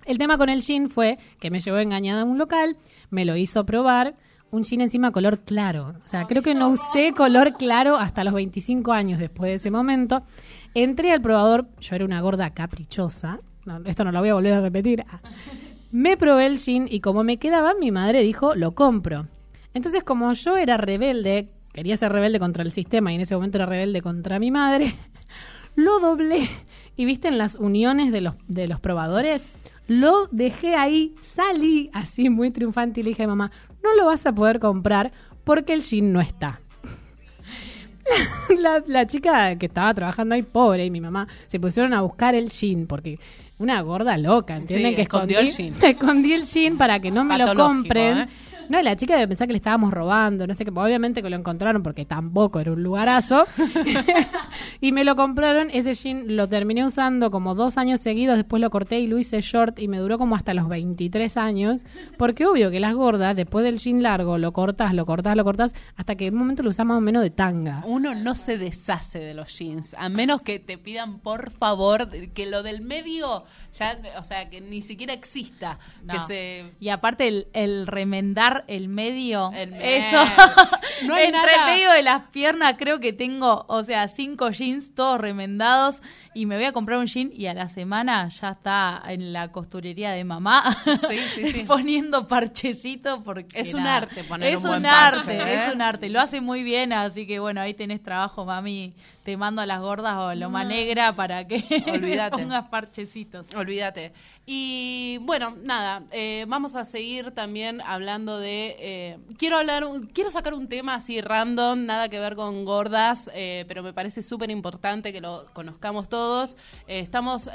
El tema con el jean fue que me llevó engañada a un local, me lo hizo probar, un jean encima color claro. O sea, creo que no usé color claro hasta los 25 años después de ese momento. Entré al probador, yo era una gorda caprichosa, no, esto no lo voy a volver a repetir. Me probé el jean y como me quedaba, mi madre dijo, lo compro. Entonces, como yo era rebelde, quería ser rebelde contra el sistema y en ese momento era rebelde contra mi madre, lo doblé. Y viste en las uniones de los, de los probadores, Lo dejé ahí, salí así muy triunfante y le dije a mi mamá, no lo vas a poder comprar porque el jean no está. La, la chica que estaba trabajando ahí, pobre, y mi mamá, se pusieron a buscar el jean porque una gorda loca, ¿entienden? Sí, que escondió escondí, el jean. escondí el jean para que no me lo compren. ¿eh? No, la chica debe pensar que le estábamos robando, no sé qué. Obviamente que lo encontraron porque tampoco era un lugarazo. y me lo compraron. Ese jean lo terminé usando como dos años seguidos. Después lo corté y lo hice short y me duró como hasta los 23 años. Porque obvio que las gordas, después del jean largo, lo cortas, lo cortas, lo cortas, hasta que en un momento lo usas más o menos de tanga. Uno no se deshace de los jeans, a menos que te pidan por favor que lo del medio ya, o sea, que ni siquiera exista, que No. se Y aparte el, el remendar el medio, El eso, No hay entre nada. el medio de las piernas creo que tengo, o sea, cinco jeans todos remendados y me voy a comprar un jean y a la semana ya está en la costurería de mamá Sí, sí, sí. poniendo parchecito porque Es un arte poner es un buen arte, parche, ¿eh? es un arte, lo hace muy bien, así que bueno, ahí tenés trabajo, mami, te mando a las gordas o loma negra para que pongas parchecitos. Olvídate. Y bueno, nada, eh, vamos a seguir también hablando de... eh, quiero hablar, quiero sacar un tema así random, nada que ver con gordas, eh, pero me parece súper importante que lo conozcamos todos. Estamos,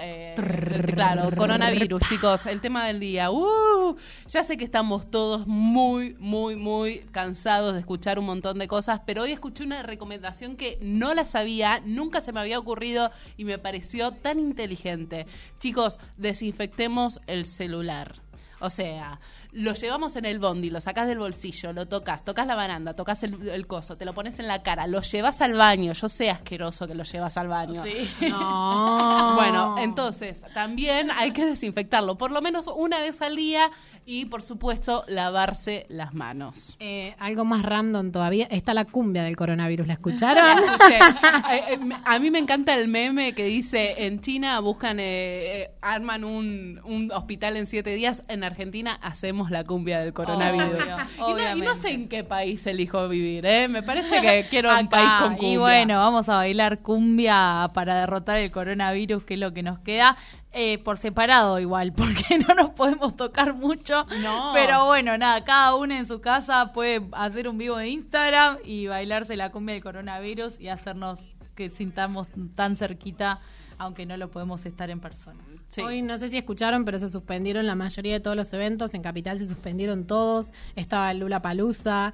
claro, coronavirus, chicos, el tema del día. ¡Uh! ya sé que estamos todos muy, muy, muy cansados de escuchar un montón de cosas, pero hoy escuché una recomendación que no la sabía, nunca se me había ocurrido y me pareció tan inteligente. Chicos, desinfectemos el celular. O sea, lo llevamos en el bondi, lo sacás del bolsillo, lo tocas, tocas la baranda, tocas el, el coso, te lo pones en la cara, lo llevas al baño. Yo sé asqueroso que lo llevas al baño. No. Bueno, entonces también hay que desinfectarlo, por lo menos una vez al día y por supuesto lavarse las manos. Eh, algo más random todavía. Está la cumbia del coronavirus. ¿La escucharon? A mí me encanta el meme que dice en China buscan, eh, eh, arman un, un hospital en siete días, en Argentina hacemos la cumbia del coronavirus. Obvio, y, no, y no obviamente. sé en qué país elijo vivir, ¿eh? me parece que quiero un país con cumbia. Y bueno, vamos a bailar cumbia para derrotar el coronavirus, que es lo que nos queda. Eh, por separado igual, porque no nos podemos tocar mucho. No. Pero bueno, nada, cada uno en su casa puede hacer un vivo de Instagram y bailarse la cumbia del coronavirus y hacernos que sintamos tan cerquita, aunque no lo podemos estar en persona. Hoy no sé si escucharon, pero se suspendieron la mayoría de todos los eventos. En Capital se suspendieron todos. Estaba el Lula Palusa,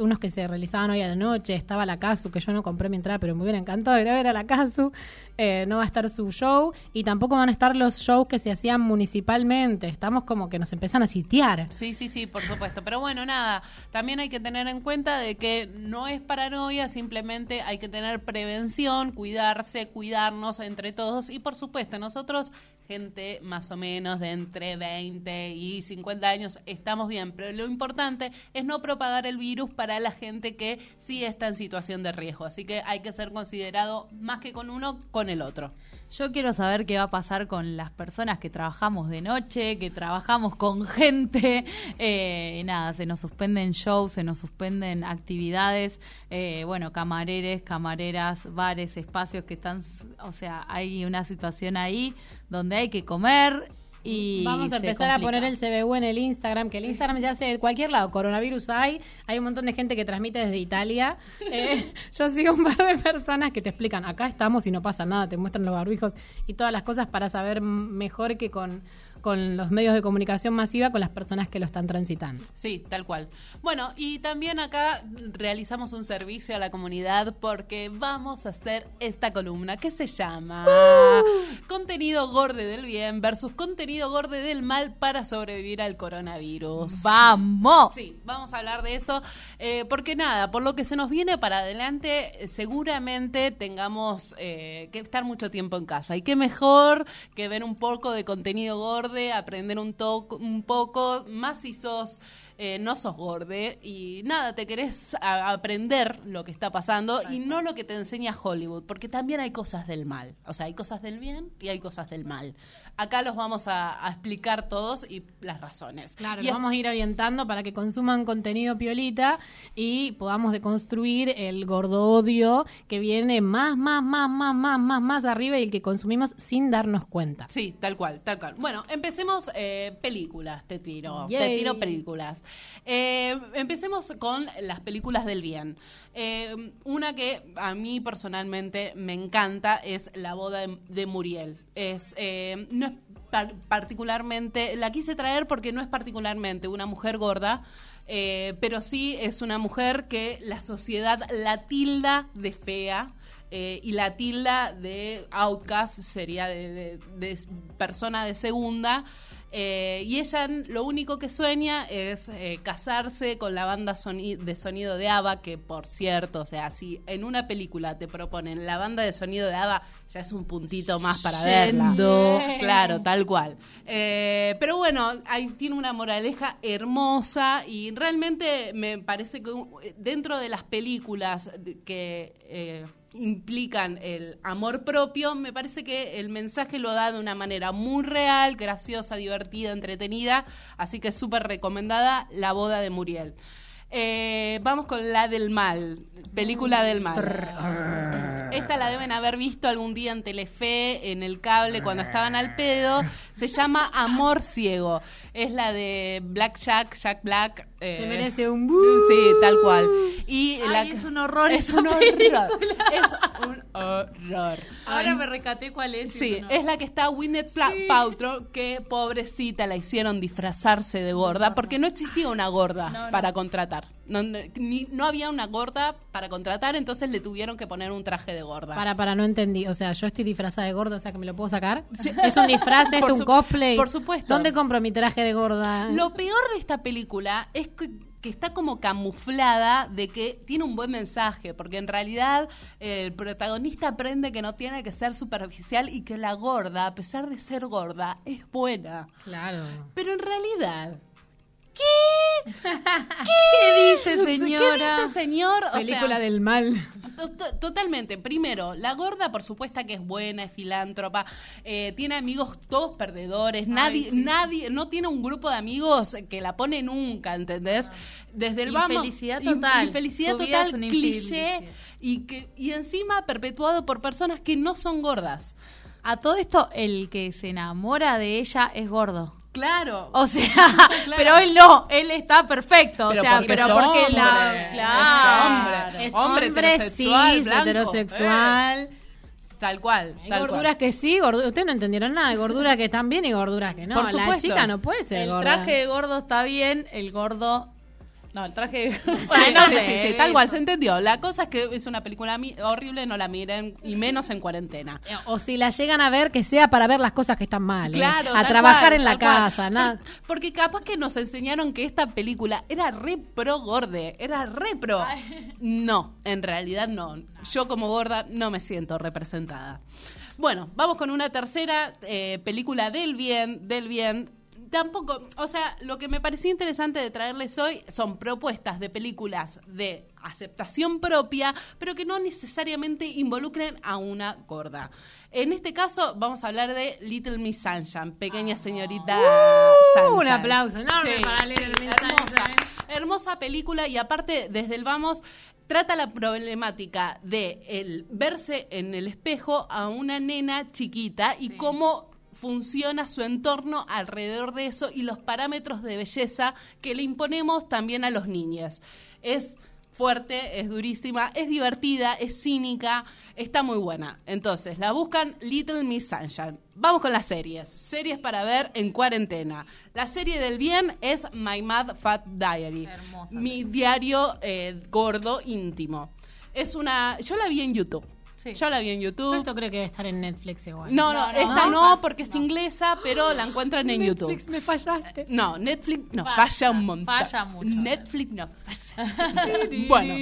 unos que se realizaban hoy a la noche. Estaba la Casu, que yo no compré mi entrada, pero me hubiera encantado ir a ver a la Casu. Eh, no va a estar su show. Y tampoco van a estar los shows que se hacían municipalmente. Estamos como que nos empiezan a sitiar. Sí, sí, sí, por supuesto. Pero bueno, nada, también hay que tener en cuenta de que no es paranoia, simplemente hay que tener prevención, cuidarse, cuidarnos entre todos y por supuesto nosotros, gente más o menos de entre 20 y 50 años, estamos bien, pero lo importante es no propagar el virus para la gente que sí está en situación de riesgo. Así que hay que ser considerado más que con uno, con el otro. Yo quiero saber qué va a pasar con las personas que trabajamos de noche, que trabajamos con gente. Eh, nada, se nos suspenden shows, se nos suspenden actividades. Eh, bueno, camareres, camareras, bares, espacios que están. O sea, hay una situación ahí donde hay que comer. Y Vamos a empezar a poner el CBU en el Instagram, que el Instagram se hace de cualquier lado. Coronavirus hay, hay un montón de gente que transmite desde Italia. Eh, yo sigo un par de personas que te explican, acá estamos y no pasa nada, te muestran los barbijos y todas las cosas para saber mejor que con, con los medios de comunicación masiva, con las personas que lo están transitando. Sí, tal cual. Bueno, y también acá realizamos un servicio a la comunidad porque vamos a hacer esta columna que se llama Contenido Gorde del Bien versus Contenido Gorde del Mal para sobrevivir al coronavirus. ¡Vamos! Sí, vamos a hablar de eso eh, porque nada, por lo que se nos viene para adelante, seguramente tengamos eh, que estar mucho tiempo en casa. Y qué mejor que ver un poco de contenido aprender un, un poco, más si sos eh, no sos gorde y nada, te querés aprender lo que está pasando y no lo que te enseña Hollywood, porque también hay cosas del mal. O sea, hay cosas del bien y hay cosas del mal. Acá los vamos a, a explicar todos y las razones. Claro, y los vamos a ir orientando para que consuman contenido piolita y podamos deconstruir el gordo odio que viene más, más, más, más, más, más, más arriba y el que consumimos sin darnos cuenta. Sí, tal cual, tal cual. Bueno, empecemos eh, películas, te tiro. Te tiro películas. Eh, empecemos con las películas del bien. Eh, una que a mí personalmente me encanta es La boda de, Muriel. Es, eh, no es par- particularmente, la quise traer porque no es particularmente una mujer gorda, eh, pero sí es una mujer que la sociedad la tilda de fea. eh, y la tilda de outcast sería de, de- de persona de segunda. Eh, y ella lo único que sueña es eh, casarse con la banda soni- de sonido de ABBA, que por cierto, o sea, si en una película te proponen la banda de sonido de ABBA, ya es un puntito más para verla. Yendo. Claro, tal cual. Eh, pero bueno, ahí tiene una moraleja hermosa y realmente me parece que dentro de las películas que implican el amor propio, me parece que el mensaje lo da de una manera muy real, graciosa, divertida, entretenida, así que súper recomendada La boda de Muriel. Eh, vamos con La del Mal, película del mal. Esta la deben haber visto algún día en Telefe, en el cable, cuando estaban al pedo. Se llama Amor Ciego. Es la de Black Jack, Jack Black. eh, Se merece un Sí, tal cual. Y Ay, la- es un horror Es un horror. Es un horror. Ahora me recaté cuál es. Sí, no. es la que está Pla- Paltrow, que pobrecita la hicieron disfrazarse de gorda, porque no existía una gorda para contratar. No, no- ni- no había una gorda para contratar, entonces le tuvieron que poner un traje de gorda. Para, para, no entendí. O sea, yo estoy disfrazada de gorda, o sea que me lo puedo sacar. Es un disfraz, Por un cosplay. por supuesto. ¿Dónde compro mi traje de gorda? Lo peor de esta película es que, que está como camuflada de que tiene un buen mensaje, porque en realidad eh, el protagonista aprende que no tiene que ser superficial y que la gorda, a pesar de ser gorda, es buena. Claro. Pero en realidad, ¿Qué dice, ¿qué señora? dice señor? O Película sea, del mal. To- to- Totalmente. Primero, la gorda, por supuesto que es buena, es filántropa, eh, tiene amigos todos perdedores, nadie, nadie, no tiene un grupo de amigos que la pone nunca, ¿entendés? Desde el vamos. Infelicidad in- total. Infelicidad total, cliché, y, que, y encima perpetuado por personas que no son gordas. A todo esto, el que se enamora de ella es gordo. Claro. O sea, pero él no, él está perfecto. Pero o sea, porque pero es porque hombre, la. es Claro. hombre. Es Hombre hombre, heterosexual, cis, blanco, heterosexual. Tal cual. Hay tal gorduras cual. que sí, gordu- ustedes no entendieron nada. Hay gorduras que están bien y gorduras que no. Por La supuesto. chica no puede ser El gorda. traje de gordo está bien, el gordo. No, el traje. Sí, Bueno, sí, no sí, sí, tal cual, se entendió. La cosa es que es una película horrible, no la miren, y menos en cuarentena. O si la llegan a ver, que sea para ver las cosas que están mal. ¿eh? Claro, A tal trabajar cual, en la casa. nada. Por- porque capaz que nos enseñaron que esta película era re pro gorde, era re pro. No, en realidad no. Yo como gorda no me siento representada. Bueno, vamos con una tercera eh, película del bien, del bien. Tampoco, o sea, lo que me pareció interesante de traerles hoy son propuestas de películas de aceptación propia, pero que no necesariamente involucren a una gorda. En este caso vamos a hablar de Little Miss Sunshine, pequeña señorita Sunshine. Uh, un aplauso enorme Sí, para sí, Little Miss hermosa, Sunshine. hermosa película y aparte desde el vamos trata la problemática de el verse en el espejo a una nena chiquita y cómo funciona su entorno alrededor de eso y los parámetros de belleza que le imponemos también a los niños. Es fuerte, es durísima, es divertida, es cínica, está muy buena. Entonces, la buscan Little Miss Sunshine. Vamos con las series. Series para ver en cuarentena. La serie del bien es My Mad Fat Diary. Mi diario eh, gordo íntimo. Es una... Yo la vi en YouTube. Yo la vi en YouTube. Esto creo que debe estar en Netflix igual. No, no, esta no, porque es inglesa, pero la encuentran en YouTube. Netflix, me fallaste. No, Netflix no, Falla, falla un montón. falla mucho. Netflix no falla. bueno,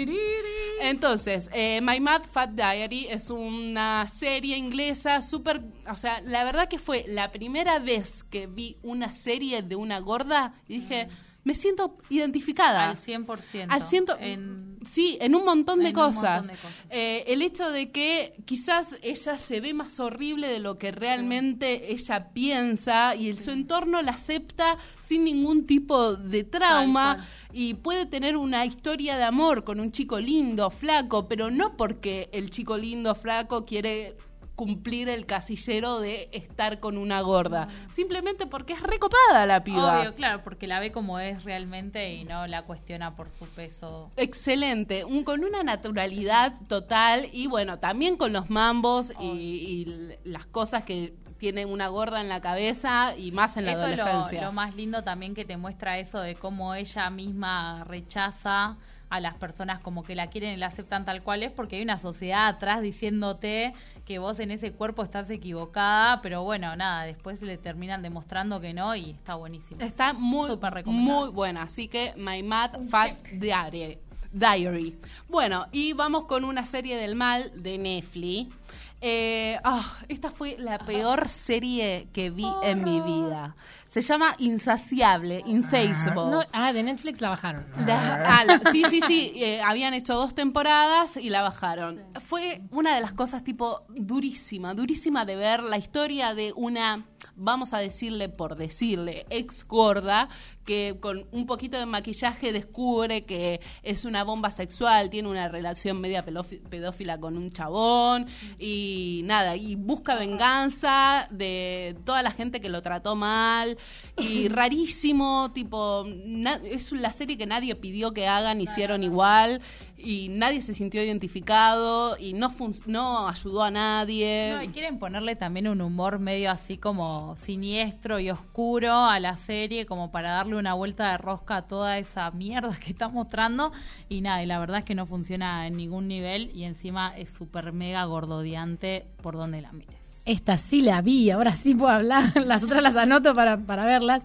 entonces, eh, My Mad Fat Diary es una serie inglesa súper... O sea, la verdad que fue la primera vez que vi una serie de una gorda y dije, me siento identificada. Al 100%. Al ciento, En- sí, en un montón de cosas. montón de cosas. Eh, el hecho de que quizás ella se ve más horrible de lo que realmente ella piensa y el, su entorno la acepta sin ningún tipo de trauma Tal y puede tener una historia de amor con un chico lindo, flaco, pero no porque el chico lindo, flaco quiere cumplir el casillero de estar con una gorda, simplemente porque es recopada la piba. Obvio, claro, porque la ve como es realmente y no la cuestiona por su peso. Excelente, un, con una naturalidad total y bueno, también con los mambos y, y las cosas que tiene una gorda en la cabeza y más en la eso es lo, adolescencia. lo más lindo también que te muestra eso de cómo ella misma rechaza a las personas como que la quieren y la aceptan tal cual es porque hay una sociedad atrás diciéndote que vos en ese cuerpo estás equivocada, pero bueno, nada, después le terminan demostrando que no y está buenísimo. Está muy, Súper muy buena, así que My Mad Fat Diary. Diary. Bueno, y vamos con una serie del mal de Netflix. Eh, ah, esta fue la peor serie que vi en mi vida. Se llama Insaciable, Insatiable. No, ah, de Netflix la bajaron. La- ah, la- sí, sí, sí. eh, habían hecho dos temporadas y la bajaron. Fue una de las cosas tipo durísima, durísima de ver la historia de una, vamos a decirle por decirle, ex gorda que con un poquito de maquillaje descubre que es una bomba sexual, tiene una relación media pedófila con un chabón y nada, y busca venganza de toda la gente que lo trató mal y rarísimo, tipo, na- es la serie que nadie pidió que hagan, hicieron igual y nadie se sintió identificado y no, fun- no ayudó a nadie. No, y quieren ponerle también un humor medio así como siniestro y oscuro a la serie, como para darle una vuelta de rosca a toda esa mierda que está mostrando. Y nada, y la verdad es que no funciona en ningún nivel y encima es súper mega gordodiante por donde la mires. Esta sí la vi, ahora sí puedo hablar. Las otras las anoto para, para verlas.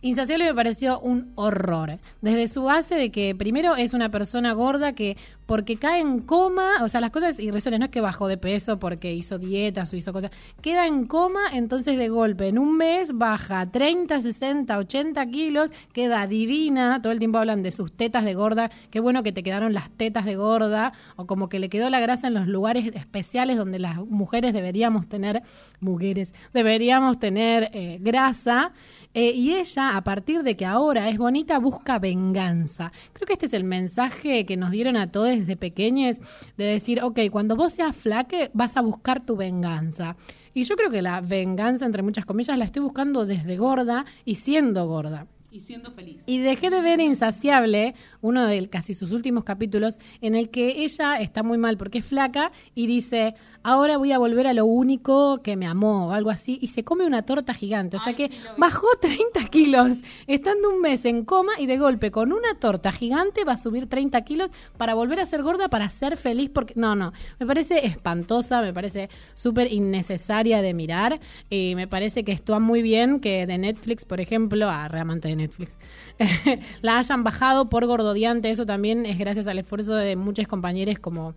Insaciable me pareció un horror. Desde su base de que primero es una persona gorda que porque cae en coma, o sea, las cosas irracionales, no es que bajó de peso porque hizo dietas o hizo cosas, queda en coma, entonces de golpe en un mes baja 30, 60, 80 kilos, queda divina, todo el tiempo hablan de sus tetas de gorda, qué bueno que te quedaron las tetas de gorda, o como que le quedó la grasa en los lugares especiales donde las mujeres deberíamos tener, mujeres, deberíamos tener eh, grasa. Eh, y ella, a partir de que ahora es bonita, busca venganza. Creo que este es el mensaje que nos dieron a todos desde pequeños, de decir, ok, cuando vos seas flaque, vas a buscar tu venganza. Y yo creo que la venganza, entre muchas comillas, la estoy buscando desde gorda y siendo gorda. Y siendo feliz. Y dejé de ver Insaciable, uno de casi sus últimos capítulos, en el que ella está muy mal porque es flaca y dice, ahora voy a volver a lo único que me amó o algo así, y se come una torta gigante. O sea que bajó 30 kilos estando un mes en coma y de golpe con una torta gigante va a subir 30 kilos para volver a ser gorda, para ser feliz. porque No, no, me parece espantosa, me parece súper innecesaria de mirar y me parece que estuvo muy bien que de Netflix, por ejemplo, a reamante de Netflix, la hayan bajado por gordodiante. Eso también es gracias al esfuerzo de muchos compañeros como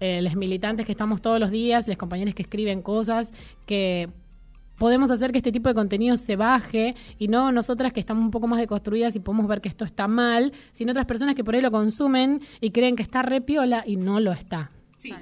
eh, los militantes que estamos todos los días, los compañeros que escriben cosas, que podemos hacer que este tipo de contenido se baje y no nosotras que estamos un poco más deconstruidas y podemos ver que esto está mal, sino otras personas que por ahí lo consumen y creen que está repiola y no lo está. Sí.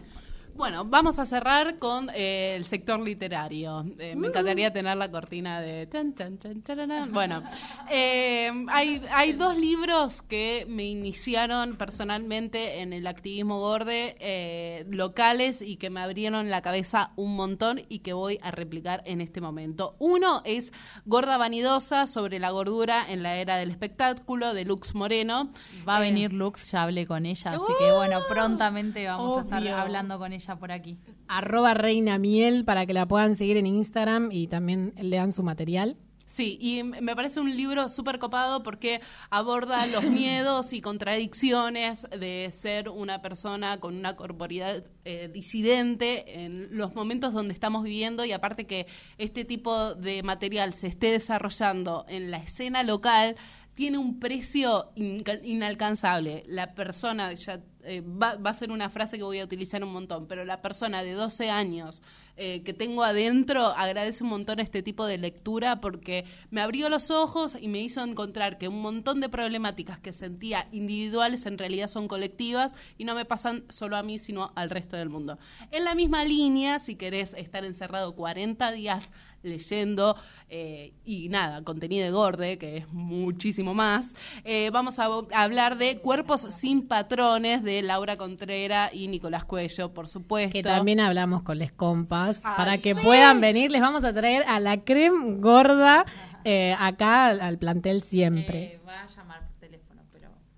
Bueno, vamos a cerrar con eh, el sector literario. Eh, me encantaría tener la cortina de... tan, tan, tararán. Bueno, eh, hay, hay dos libros que me iniciaron personalmente en el activismo gorde eh, locales y que me abrieron la cabeza un montón y que voy a replicar en este momento. Uno es Gorda Vanidosa sobre la gordura en la era del espectáculo de Lux Moreno. Va a Eh, venir Lux, ya hablé con ella, así que bueno, prontamente vamos a estar hablando con ella por aquí. Arroba Reina Miel para que la puedan seguir en Instagram y también lean su material. Sí, y me parece un libro súper copado porque aborda los miedos y contradicciones de ser una persona con una corporidad eh, disidente en los momentos donde estamos viviendo y aparte que este tipo de material se esté desarrollando en la escena local tiene un precio inalcanzable. La persona, ya eh, va, va a ser una frase que voy a utilizar un montón, pero la persona de 12 años eh, que tengo adentro agradece un montón este tipo de lectura porque me abrió los ojos y me hizo encontrar que un montón de problemáticas que sentía individuales en realidad son colectivas y no me pasan solo a mí, sino al resto del mundo. En la misma línea, si querés estar encerrado 40 días leyendo eh, y nada, contenido de Gorde, que es muchísimo más, eh, vamos a, a hablar de Cuerpos sin Patrones de Laura Contrera y Nicolás Cuello, por supuesto. Que también hablamos con les compas. Ay, para que sí. puedan venir, les vamos a traer a la creme gorda eh, acá al, al plantel siempre. va a llamar.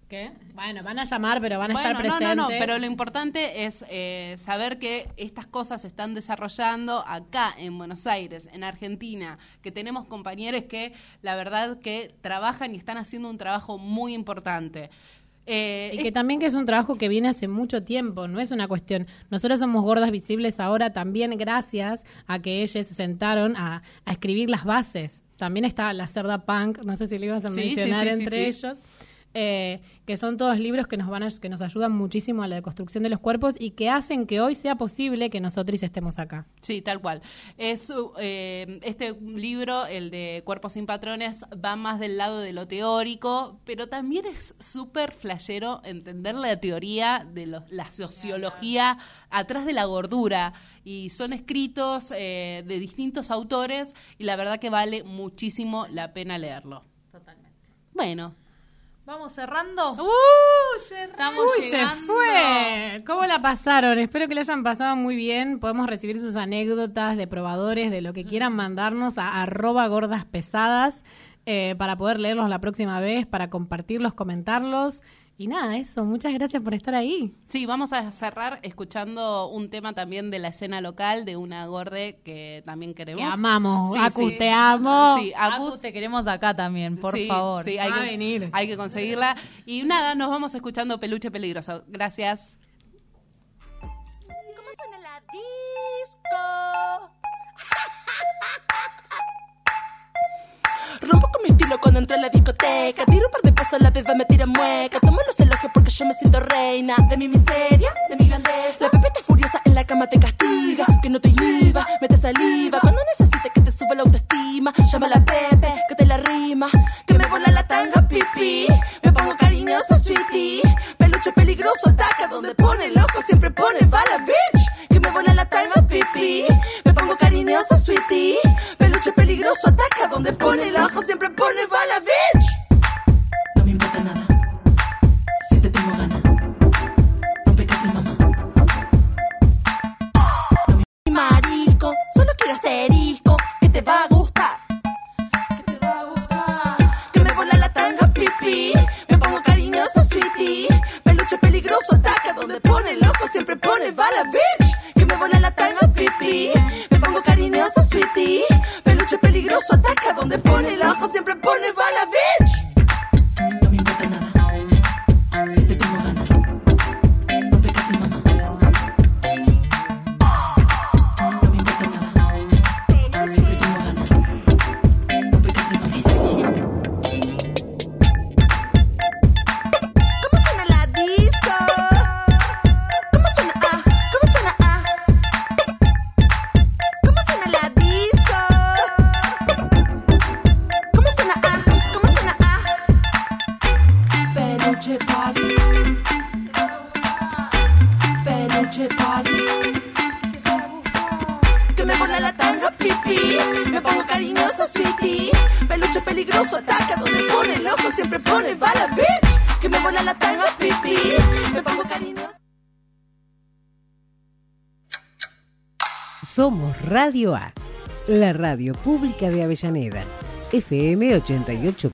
¿Qué? Bueno, van a llamar, pero van a Bueno, estar no, presentes. no, no, pero lo importante es eh, saber que estas cosas se están desarrollando acá en Buenos Aires, en Argentina, que tenemos compañeros que la verdad que trabajan y están haciendo un trabajo muy importante. Eh, Y que también que es un trabajo que viene hace mucho tiempo, no es una cuestión. Nosotros somos gordas visibles ahora también gracias a que ellos se sentaron a, a escribir las bases. También está La Cerda Punk, no sé si le ibas a Sí, mencionar sí, sí, entre sí. ellos. Eh, que son todos libros que nos van a, que nos ayudan muchísimo a la deconstrucción de los cuerpos y que hacen que hoy sea posible que nosotros estemos acá. Sí, tal cual. Es, eh, este libro, el de Cuerpos sin Patrones, va más del lado de lo teórico, pero también es súper flashero entender la teoría de lo- la sociología atrás de la gordura. Y son escritos eh, de distintos autores y la verdad que vale muchísimo la pena leerlo. Totalmente. Bueno. Vamos cerrando. ¡Uh! Estamos Uy, se fue. ¿Cómo la pasaron? Espero que la hayan pasado muy bien. Podemos recibir sus anécdotas de probadores, de lo que quieran mandarnos a arroba gordas pesadas eh, para poder leerlos la próxima vez, para compartirlos, comentarlos. Y nada, eso. Muchas gracias por estar ahí. Sí, vamos a cerrar escuchando un tema también de la escena local de una gorde que también queremos. Que amamos. Sí, Acus, sí. te amo. Sí, Acus, Acus, te queremos acá también, por Sí, favor. Sí, hay Va a que, venir. hay que conseguirla. Y nada, nos vamos escuchando Peluche Peligroso. Gracias. ¿Cómo suena la disco? Rompo con mi estilo cuando entro a la discoteca. Tiro un par de pasos, la beba me tira mueca. Tomo los elogios porque yo me siento reina. De mi miseria, de mi grandeza. La pepita furiosa en la cama te castiga. Que no te inhiba, mete saliva. Cuando necesites que te suba la autoestima, llama a la Pepe, que te la rima. Que me vola la tanga, pipí. Me pongo cariñosa, sweetie. Peluche peligroso, ataca donde pone el ojo, siempre pone bala, bitch. Radio pública de Avellaneda. FM 88.